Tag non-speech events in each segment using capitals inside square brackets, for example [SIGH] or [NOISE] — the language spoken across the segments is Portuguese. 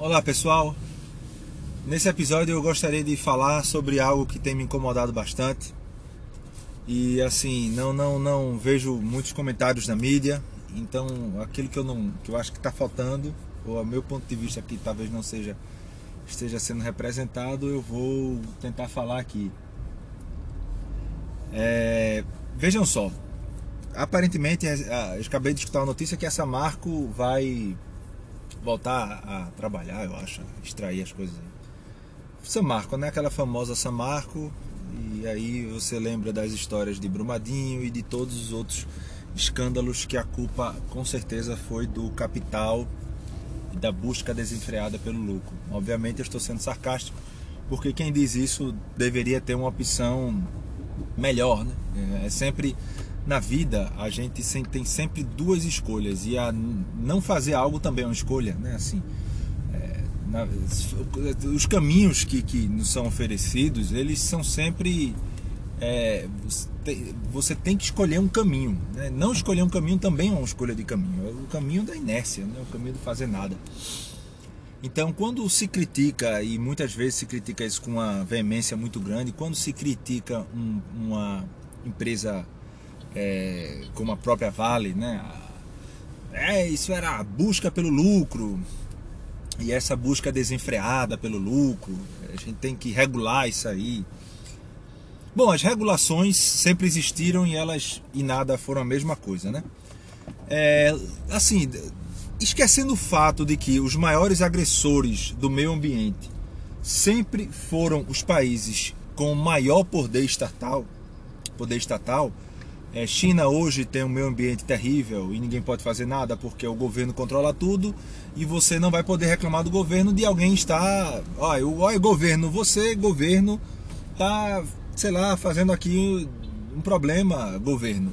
Olá pessoal, nesse episódio eu gostaria de falar sobre algo que tem me incomodado bastante. E assim não não não vejo muitos comentários na mídia, então aquilo que eu não que eu acho que está faltando ou a meu ponto de vista aqui talvez não seja esteja sendo representado eu vou tentar falar aqui. É, vejam só, aparentemente eu acabei de escutar a notícia que essa Marco vai voltar a trabalhar, eu acho, extrair as coisas. Samarco, né? Aquela famosa Samarco. E aí você lembra das histórias de Brumadinho e de todos os outros escândalos que a culpa com certeza foi do capital e da busca desenfreada pelo lucro. Obviamente eu estou sendo sarcástico, porque quem diz isso deveria ter uma opção melhor, né? É sempre na vida a gente tem sempre duas escolhas e a não fazer algo também é uma escolha, né? Assim, é, na, os caminhos que, que nos são oferecidos, eles são sempre é, você tem que escolher um caminho. Né? Não escolher um caminho também é uma escolha de caminho. É o caminho da inércia, né? o caminho de fazer nada. Então, quando se critica, e muitas vezes se critica isso com uma veemência muito grande, quando se critica um, uma empresa é, como a própria Vale, né? É, isso era a busca pelo lucro e essa busca desenfreada pelo lucro. A gente tem que regular isso aí. Bom, as regulações sempre existiram e elas e nada foram a mesma coisa, né? É, assim, esquecendo o fato de que os maiores agressores do meio ambiente sempre foram os países com maior poder estatal, poder estatal, é, China hoje tem um meio ambiente terrível e ninguém pode fazer nada porque o governo controla tudo e você não vai poder reclamar do governo de alguém estar. Olha, governo, você, governo, tá, sei lá, fazendo aqui um problema, governo.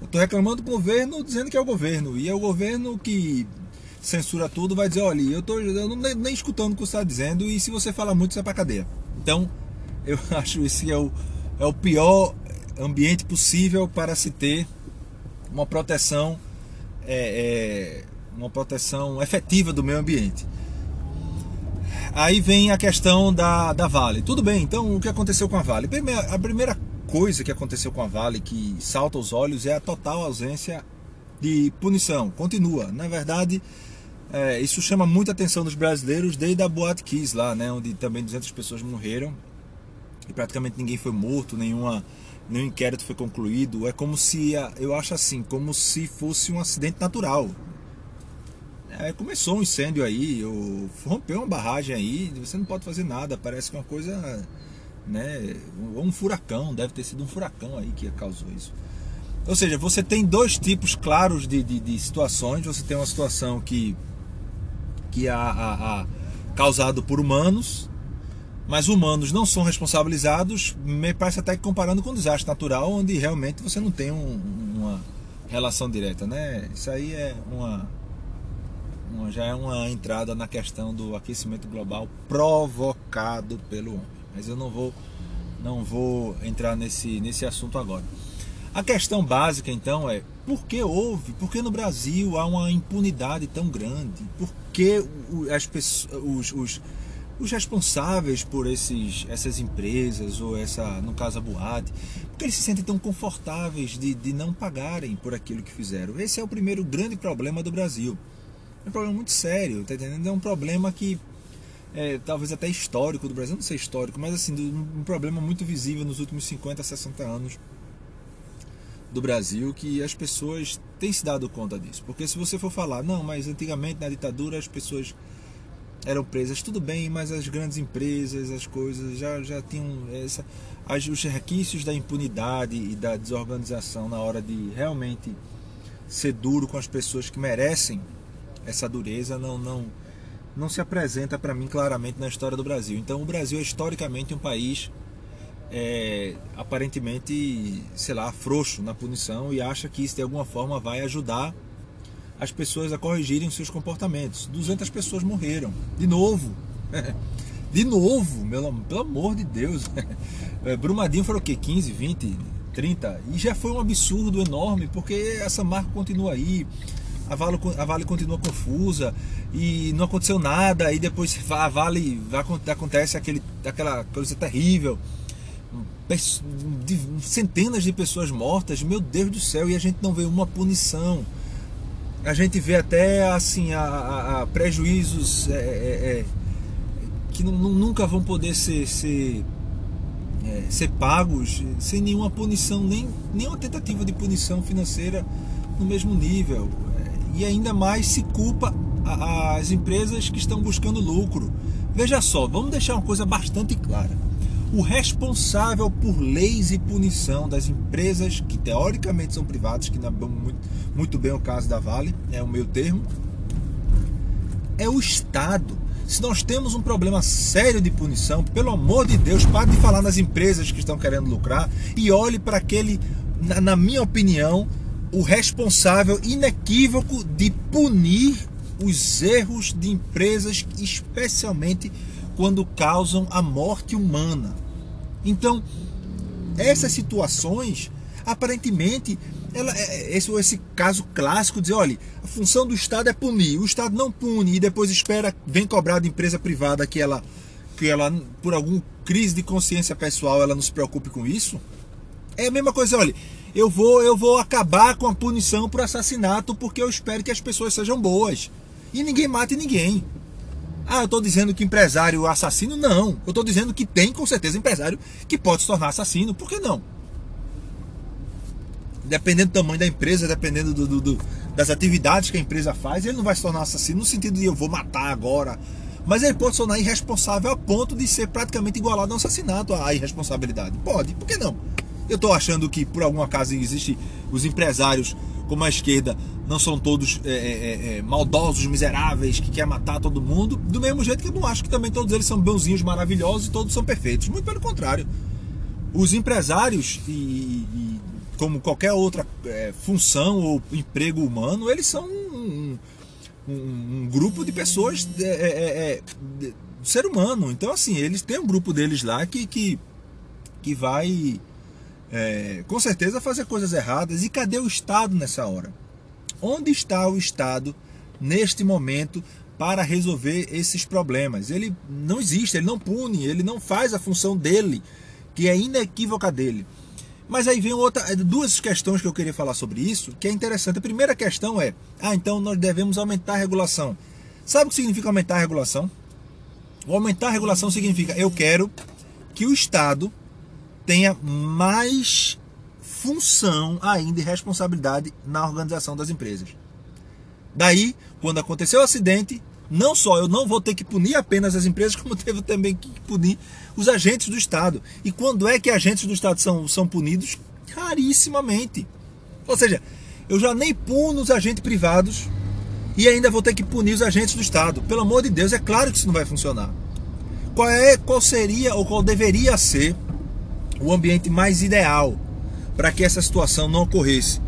Eu estou reclamando do governo dizendo que é o governo e é o governo que censura tudo, vai dizer, olha, eu, tô, eu não, nem, nem escutando o que você está dizendo e se você falar muito, você vai para cadeia. Então, eu [LAUGHS] acho esse é o, é o pior ambiente possível para se ter uma proteção é, é, uma proteção efetiva do meio ambiente. Aí vem a questão da, da Vale. Tudo bem, então o que aconteceu com a Vale? A primeira coisa que aconteceu com a Vale que salta aos olhos é a total ausência de punição. Continua. Na verdade, é, isso chama muita atenção dos brasileiros desde a Boate Kiss lá, né, onde também 200 pessoas morreram e praticamente ninguém foi morto, nenhuma nenhum inquérito foi concluído. É como se, eu acho assim, como se fosse um acidente natural. É, começou um incêndio aí, ou rompeu uma barragem aí, você não pode fazer nada, parece que é uma coisa, né, ou um furacão, deve ter sido um furacão aí que causou isso. Ou seja, você tem dois tipos claros de, de, de situações, você tem uma situação que, que é a, a, a causado por humanos, mas humanos não são responsabilizados, me parece até que comparando com um desastre natural, onde realmente você não tem um, uma relação direta, né? Isso aí é uma, uma, já é uma entrada na questão do aquecimento global provocado pelo homem. Mas eu não vou não vou entrar nesse, nesse assunto agora. A questão básica então é por que houve, por que no Brasil há uma impunidade tão grande? Por que as pessoas, os, os os responsáveis por esses, essas empresas ou essa, no caso a boate, porque eles se sentem tão confortáveis de, de não pagarem por aquilo que fizeram. Esse é o primeiro grande problema do Brasil. É um problema muito sério, tá entendendo? É um problema que é, talvez até histórico do Brasil, não sei histórico, mas assim, um problema muito visível nos últimos 50, 60 anos do Brasil que as pessoas têm se dado conta disso. Porque se você for falar, não, mas antigamente na ditadura as pessoas eram presas, tudo bem, mas as grandes empresas, as coisas já, já tinham essa, as, os requisitos da impunidade e da desorganização na hora de realmente ser duro com as pessoas que merecem essa dureza não não não se apresenta para mim claramente na história do Brasil. Então o Brasil é historicamente um país é, aparentemente, sei lá, frouxo na punição e acha que isso de alguma forma vai ajudar as pessoas a corrigirem seus comportamentos. 200 pessoas morreram. De novo. [LAUGHS] De novo, meu, pelo amor de Deus. [LAUGHS] É, Brumadinho foi o quê? 15, 20, 30? E já foi um absurdo enorme, porque essa marca continua aí. a Vale, a vale continua confusa e não aconteceu nada, e depois a Vale acontece aquele, aquela coisa terrível. Centenas de pessoas mortas, meu Deus do céu, e a gente não vê uma punição. A gente vê até assim a, a, a prejuízos é, é, é, que nunca vão poder ser, ser, é, ser pagos sem nenhuma punição, nem nenhuma tentativa de punição financeira no mesmo nível e ainda mais se culpa as empresas que estão buscando lucro. Veja só, vamos deixar uma coisa bastante clara. O responsável por leis e punição das empresas que teoricamente são privadas, que não é muito, muito bem o caso da Vale, é o meu termo, é o Estado. Se nós temos um problema sério de punição, pelo amor de Deus, pare de falar nas empresas que estão querendo lucrar e olhe para aquele, na, na minha opinião, o responsável inequívoco de punir os erros de empresas, especialmente quando causam a morte humana. Então, essas situações, aparentemente, ela, é, esse, esse caso clássico dizer, olha, a função do Estado é punir, o Estado não pune e depois espera, vem cobrar da empresa privada que ela, que ela, por alguma crise de consciência pessoal, ela não se preocupe com isso. É a mesma coisa, olha, eu vou, eu vou acabar com a punição por assassinato porque eu espero que as pessoas sejam boas. E ninguém mate ninguém. Ah, eu estou dizendo que empresário assassino? Não. Eu estou dizendo que tem com certeza empresário que pode se tornar assassino. Por que não? Dependendo do tamanho da empresa, dependendo do, do, do, das atividades que a empresa faz, ele não vai se tornar assassino no sentido de eu vou matar agora. Mas ele pode se tornar irresponsável a ponto de ser praticamente igualado a um assassinato, a irresponsabilidade. Pode, por que não? Eu estou achando que por algum acaso existe os empresários como a esquerda não são todos é, é, é, é, maldosos, miseráveis, que quer matar todo mundo, do mesmo jeito que eu não acho que também todos eles são bonzinhos, maravilhosos e todos são perfeitos. Muito pelo contrário. Os empresários, e, e como qualquer outra é, função ou emprego humano, eles são um, um, um grupo de pessoas, é, de, ser humano. Então, assim, eles têm um grupo deles lá que, que, que vai é, com certeza fazer coisas erradas. E cadê o Estado nessa hora? Onde está o Estado neste momento para resolver esses problemas? Ele não existe, ele não pune, ele não faz a função dele, que é inequívoca dele. Mas aí vem outra, duas questões que eu queria falar sobre isso, que é interessante. A primeira questão é: ah, então nós devemos aumentar a regulação. Sabe o que significa aumentar a regulação? O aumentar a regulação significa eu quero que o Estado tenha mais função ainda e responsabilidade na organização das empresas. Daí, quando aconteceu o acidente, não só eu não vou ter que punir apenas as empresas, [LAUGHS] como teve também que punir os agentes do Estado. E quando é que agentes do Estado são, são punidos? Rarissimamente. Ou seja, eu já nem puno os agentes privados e ainda vou ter que punir os agentes do Estado. Pelo amor de Deus, é claro que isso não vai funcionar. Qual, é, qual seria ou qual deveria ser o ambiente mais ideal para que essa situação não ocorresse.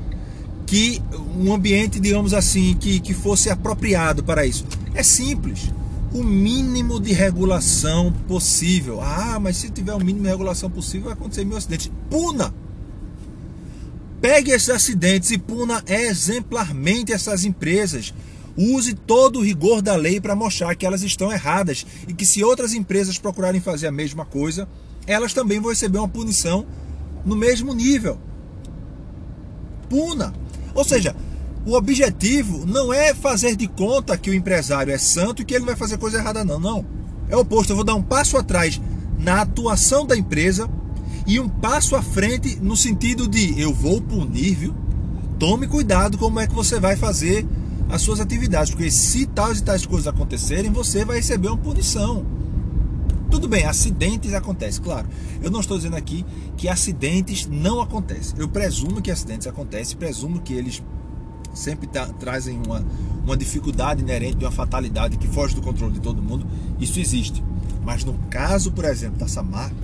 Que um ambiente, digamos assim, que, que fosse apropriado para isso. É simples. O mínimo de regulação possível. Ah, mas se tiver o mínimo de regulação possível, vai acontecer mil acidentes. Puna! Pegue esses acidentes e puna exemplarmente essas empresas. Use todo o rigor da lei para mostrar que elas estão erradas e que se outras empresas procurarem fazer a mesma coisa, elas também vão receber uma punição no mesmo nível. Puna. Ou seja, o objetivo não é fazer de conta que o empresário é santo e que ele não vai fazer coisa errada, não. Não. É o oposto. Eu vou dar um passo atrás na atuação da empresa e um passo à frente no sentido de eu vou punir, viu? Tome cuidado como é que você vai fazer as suas atividades, porque se tais e tais coisas acontecerem, você vai receber uma punição. Tudo bem, acidentes acontecem, claro. Eu não estou dizendo aqui que acidentes não acontecem. Eu presumo que acidentes acontecem, presumo que eles sempre tra trazem uma, uma dificuldade inerente de uma fatalidade que foge do controle de todo mundo. Isso existe. Mas no caso, por exemplo, da Samarco,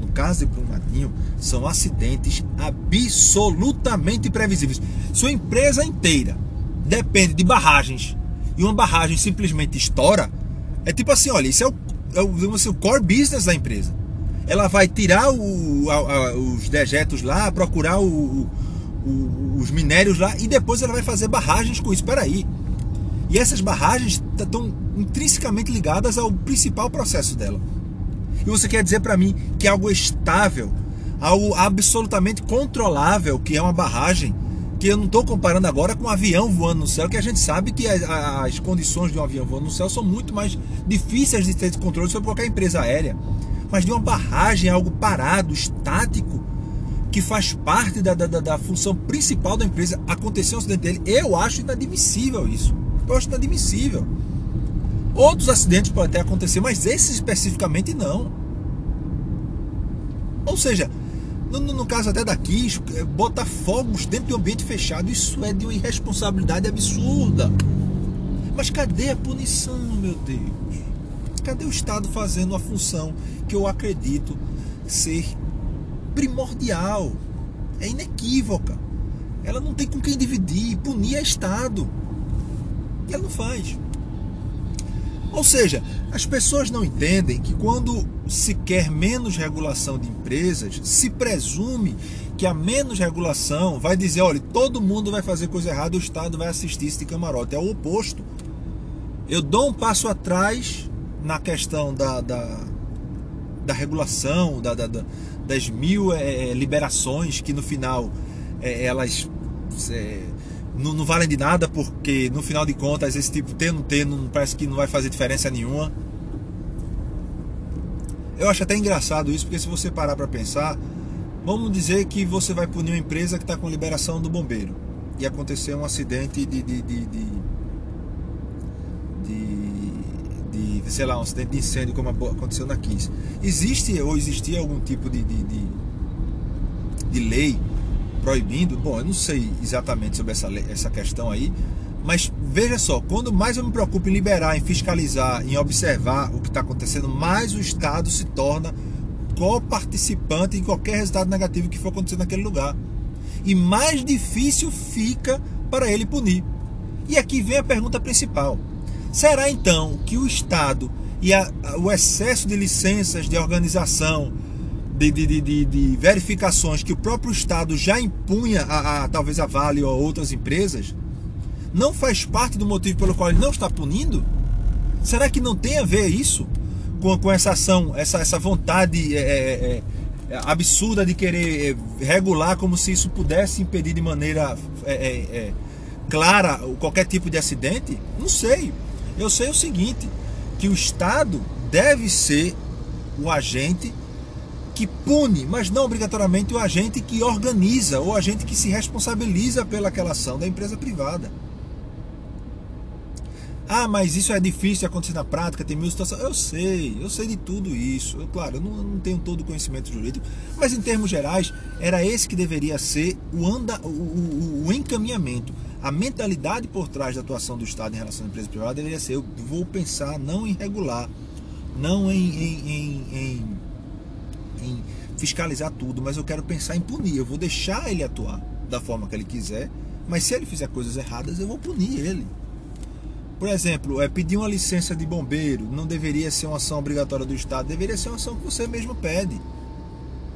no caso de Brumadinho, são acidentes absolutamente previsíveis. Sua empresa inteira depende de barragens e uma barragem simplesmente estoura, é tipo assim, olha, isso é o assim, o core business da empresa. Ela vai tirar o, a, a, os dejetos lá, procurar o, o, os minérios lá e depois ela vai fazer barragens com isso. Espera aí. E essas barragens estão intrinsecamente ligadas ao principal processo dela. E você quer dizer para mim que algo estável, algo absolutamente controlável, que é uma barragem, que eu não estou comparando agora com um avião voando no céu, que a gente sabe que as, as, condições de um avião voando no céu são muito mais difíceis de ter controle sobre qualquer empresa aérea. Mas de uma barragem, algo parado, estático, que faz parte da, da, da função principal da empresa, acontecer um acidente dele, eu acho inadmissível isso. Eu acho inadmissível. Outros acidentes podem até acontecer, mas esse especificamente não. Ou seja, no, no, caso até daqui, é, botar fogos dentro de um ambiente fechado, isso é de uma irresponsabilidade absurda. Mas cadê a punição, meu Deus? Cadê o Estado fazendo a função que eu acredito ser primordial? É inequívoca. Ela não tem com quem dividir, punir é Estado. E ela não faz. Ou seja, as pessoas não entendem que quando se quer menos regulação de empresas, se presume que a menos regulação vai dizer, olha, todo mundo vai fazer coisa errada, o Estado vai assistir isso de camarote. É o oposto. Eu dou um passo atrás na questão da, da, da regulação, da, da, das mil é, liberações que no final é, elas é, não, não, valem de nada porque no final de contas esse tipo ter não ter não, parece que não vai fazer diferença nenhuma. Eu acho até engraçado isso porque se você parar para pensar, vamos dizer que você vai punir uma empresa que está com liberação do bombeiro e acontecer um acidente de, de, de, de, de, sei lá, um acidente de incêndio como aconteceu na 15. Existe ou existia algum tipo de, de lei proibindo, bom, eu não sei exatamente sobre essa, essa questão aí, mas veja só, quando mais eu me preocupo em liberar, em fiscalizar, em observar o que está acontecendo, mais o Estado se torna co-participante em qualquer resultado negativo que for acontecer naquele lugar. E mais difícil fica para ele punir. E aqui vem a pergunta principal: será então que o Estado e a, o excesso de licenças de organização, de, de, de, de, verificações que o próprio Estado já impunha a, a, talvez a Vale ou a outras empresas, não faz parte do motivo pelo qual ele não está punindo? Será que não tem a ver isso com, com essa ação, essa, essa vontade é, é, é, absurda de querer é, regular como se isso pudesse impedir de maneira é, é, clara qualquer tipo de acidente? Não sei. Eu sei o seguinte, que o Estado deve ser o agente que pune, mas não obrigatoriamente o agente que organiza ou o agente que se responsabiliza pelaquela ação da empresa privada. Ah, mas isso é difícil de acontecer na prática, tem mil situações. Eu sei, eu sei de tudo isso. Eu, claro, eu não, eu não, tenho todo o conhecimento jurídico, mas em termos gerais, era esse que deveria ser o, anda, o, o, o encaminhamento. A mentalidade por trás da atuação do Estado em relação à empresa privada deveria ser: eu vou pensar não em regular, não em, em, em, em em fiscalizar tudo, mas eu quero pensar em punir. Eu vou deixar ele atuar da forma que ele quiser, mas se ele fizer coisas erradas, eu vou punir ele. Por exemplo, é, pedir uma licença de bombeiro não deveria ser uma ação obrigatória do Estado, deveria ser uma ação que você mesmo pede.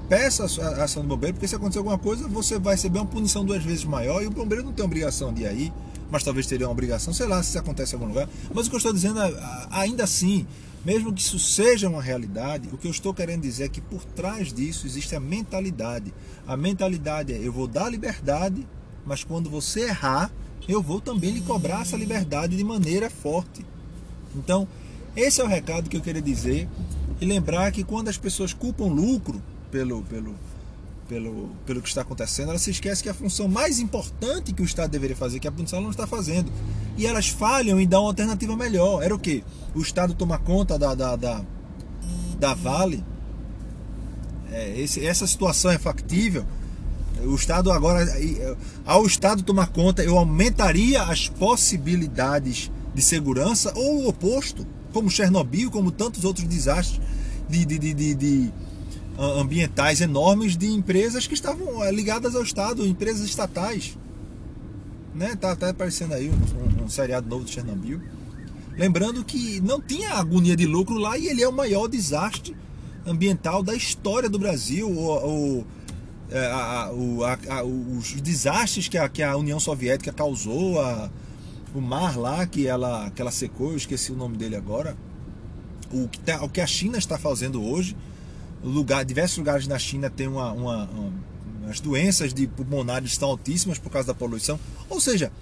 Peça a ação do bombeiro, porque se acontecer alguma coisa, você vai receber uma punição duas vezes maior e o bombeiro não tem obrigação de ir aí, mas talvez teria uma obrigação, sei lá, se acontece em algum lugar. Mas o que eu estou dizendo, é, ainda assim, mesmo que isso seja uma realidade, o que eu estou querendo dizer é que por trás disso existe a mentalidade. A mentalidade é: eu vou dar liberdade, mas quando você errar, eu vou também lhe cobrar essa liberdade de maneira forte. Então, esse é o recado que eu queria dizer. E lembrar que quando as pessoas culpam lucro pelo, pelo, pelo, pelo que está acontecendo, elas se esquecem que a função mais importante que o Estado deveria fazer, que a punição não está fazendo. E elas falham em dar uma alternativa melhor. Era o quê? O Estado tomar conta da, da, da, da Vale. É, esse, essa situação é factível. O Estado agora, ao Estado tomar conta, eu aumentaria as possibilidades de segurança ou o oposto, como Chernobyl, como tantos outros desastres de, de, de, de ambientais enormes de empresas que estavam eh, ligadas ao Estado, empresas estatais. Né? Tá até aparecendo aí um, um, seriado novo de Chernobyl. Lembrando que não tinha agonia de lucro lá e ele é o maior desastre ambiental da história do Brasil. O, o, é, a, a, a, os desastres que a, que a União Soviética causou, o mar lá que ela, que ela secou, eu esqueci o nome dele agora, o que, tá, o que a China está fazendo hoje, lugar, diversos lugares na China tem uma, uma, uma as doenças de pulmonares estão altíssimas por causa da poluição. Ou seja,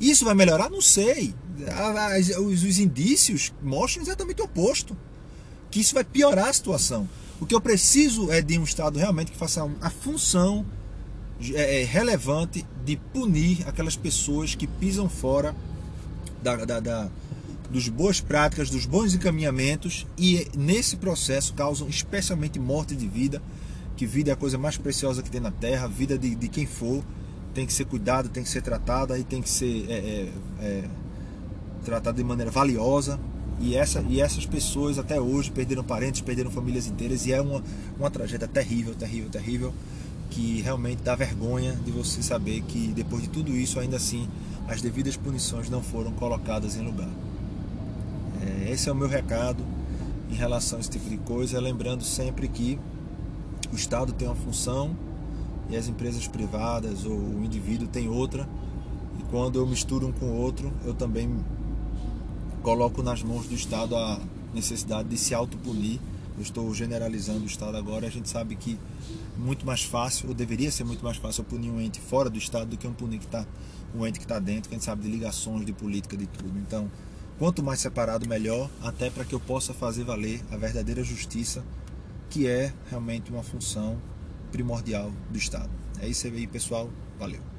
isso vai melhorar? Não sei. Os, os indícios mostram exatamente o oposto. Que isso vai piorar a situação. O que eu preciso é de um Estado realmente que faça a função é, é, relevante de punir aquelas pessoas que pisam fora da, da, da, dos boas práticas, dos bons encaminhamentos e nesse processo causam especialmente morte de vida, que vida é a coisa mais preciosa que tem na Terra, vida de, de quem for tem que ser cuidada, tem que ser tratada e tem que ser é, é, é tratada de maneira valiosa e, essa, e essas pessoas até hoje perderam parentes, perderam famílias inteiras e é uma, uma tragédia terrível, terrível, terrível que realmente dá vergonha de você saber que depois de tudo isso, ainda assim, as devidas punições não foram colocadas em lugar. É, esse é o meu recado em relação a esse tipo de coisa, lembrando sempre que o Estado tem uma função e as empresas privadas ou o indivíduo tem outra, e quando eu misturo um com o outro, eu também coloco nas mãos do Estado a necessidade de se autopunir. Eu estou generalizando o Estado agora. A gente sabe que é muito mais fácil, ou deveria ser muito mais fácil, punir um ente fora do Estado do que um punir que tá, um ente que está dentro, que a gente sabe de ligações, de política, de tudo. Então, quanto mais separado, melhor, até para que eu possa fazer valer a verdadeira justiça, que é realmente uma função primordial do Estado. É isso aí, pessoal. Valeu.